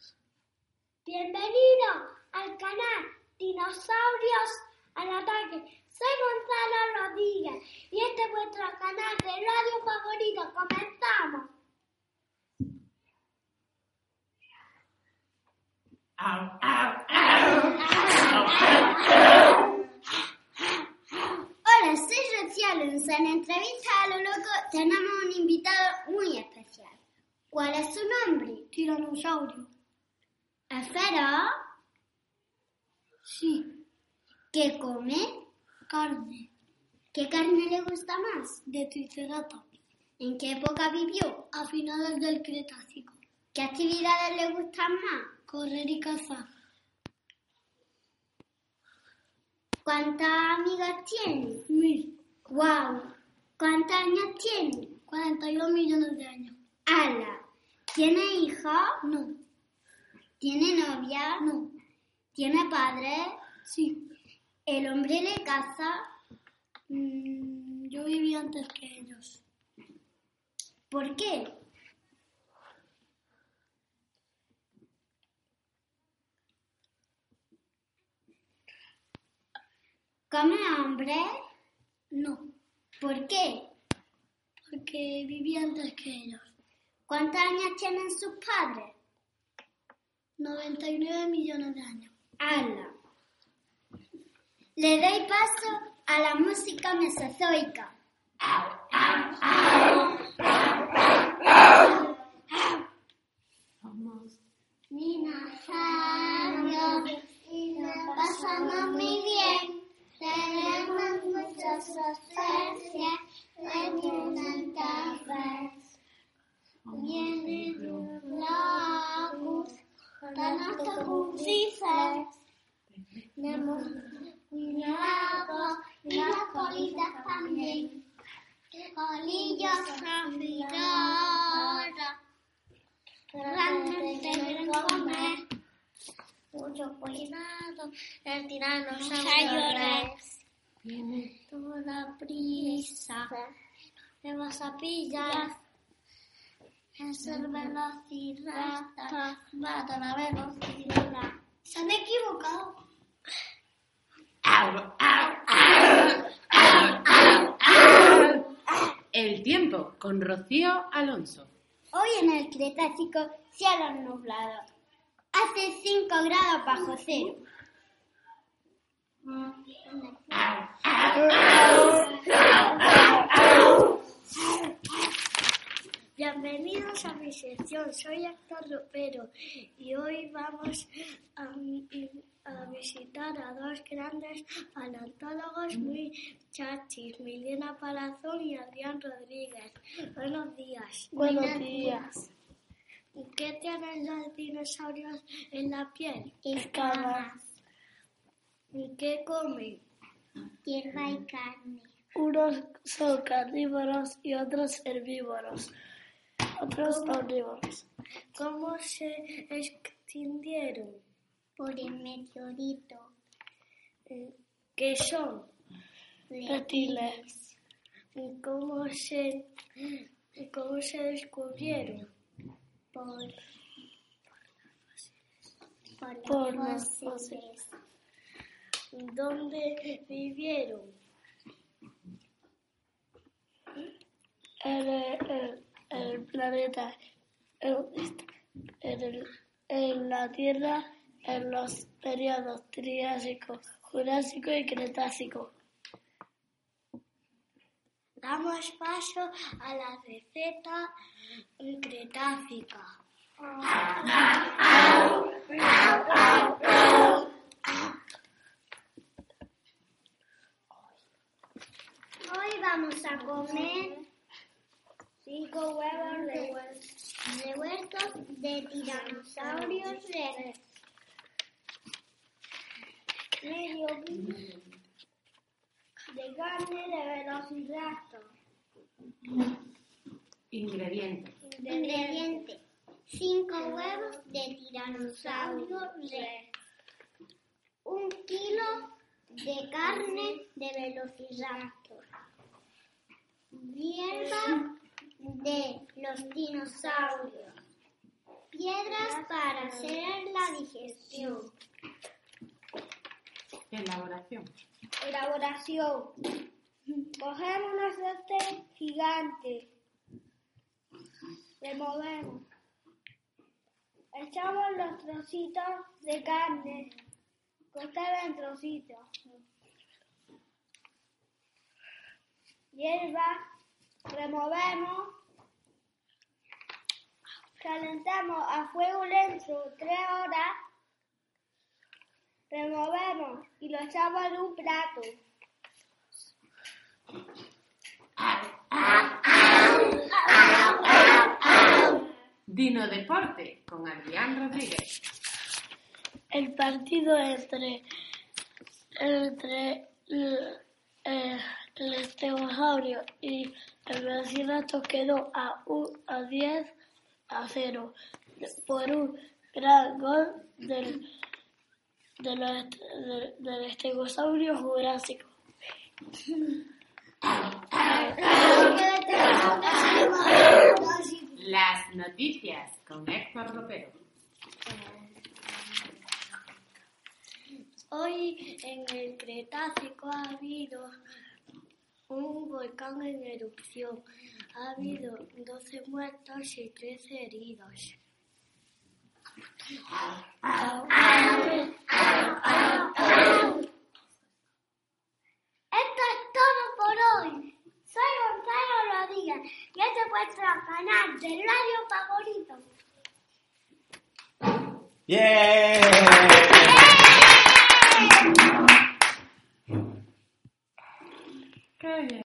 favoritos. Bienvenido al canal Dinosaurios al Ataque. Soy Gonzalo Rodríguez y este es vuestro canal de radio favorito. Comenzamos. Hola, soy Rocío Alonso. En entrevista a lo loco tenemos un invitado muy especial. ¿Cuál es su nombre? Tiranosaurio. ¿Esfera? Sí. ¿Qué come? Carne. ¿Qué carne le gusta más? De triceratops. ¿En qué época vivió? A finales del Cretácico. ¿Qué actividades le gustan más? Correr y cazar. ¿Cuántos amigos tiene? Mil. ¡Wow! ¿Cuántos años tiene? 42 millones de años. ¡Hala! ¿Tiene hijos? No. ¿Tiene novia? No. ¿Tiene padre? Sí. ¿El hombre le caza? Mm, yo viví antes que ellos. ¿Por qué? ¿Come hombre? No. ¿Por qué? Porque viví antes que ellos. ¿Cuántos años tienen sus padres? 99 millones de años. ¡Hala! Le doy paso a la música mesozoica. Dinosaurios y nos pasamos muy bien. Tenemos muchas especies de diferentes veces. Viene de un lago, tan alto como dices. Tenemos cuidado y las colitas también. Colillos afilados. Realmente deben comer. Mucho cuidado, el tiranosaurio. Viene toda prisa. Me vas a pillar. Es el velociraptor. Mata la velocidad. Se han equivocado. El tiempo con Rocío Alonso. Hoy en el Cretácico, cielo nublado. Hace 5 grados bajo cero. Bienvenidos a mi sección, soy Héctor Ropero y hoy vamos a, a visitar a dos grandes paleontólogos muy chachis, Milena Palazón y Adrián Rodríguez. Buenos días. Buenos días. ¿Qué tienen los dinosaurios en la piel? Escamas. ¿Y qué comen? Hierba y carne. Unos son carnívoros y otros herbívoros. Otros omnívoros. ¿Cómo se extinguieron? Por el meteorito. ¿Qué son? Reptiles. ¿Y cómo se, cómo se descubrieron? Por, por, los fósiles. ¿Dónde vivieron? El- el planeta, en, en la Tierra, en los periodos Triásico, Jurásico y Cretácico. Damos paso a la receta cretácica. Hoy vamos a comer cinco huevos de huer- de tiranosaurios rex. Medio kilo de carne de velociraptor. Ingredientes. Ingredientes. 5 huevos de tiranosaurio rex. Un kilo de carne de velociraptor. Hierba de los dinosaurios. piedras para hacer la digestión. Elaboración. Elaboración. Cogemos una sartén gigante. Removemos. Echamos los trocitos de carne cortada en trocitos. Hierba. Removemos. Calentamos a fuego lento tres horas. Removemos y lo echamos en un plato. Dino Deporte con Adrián Rodríguez. El partido entre, entre el, eh, el estegosaurio y el vecinato quedó a, un, a 10 a 0 por un gran gol del, de los del- del estegosaurio jurásico. Las noticias con Héctor Ropero. Hoy en el Cretácico ha habido un volcán en erupción. Ha habido 12 muertos y 13 heridos. Esto es todo por hoy. Soy Gonzalo Rodríguez y este es vuestro canal de radio favorito. ¡Yeah! Qué bien.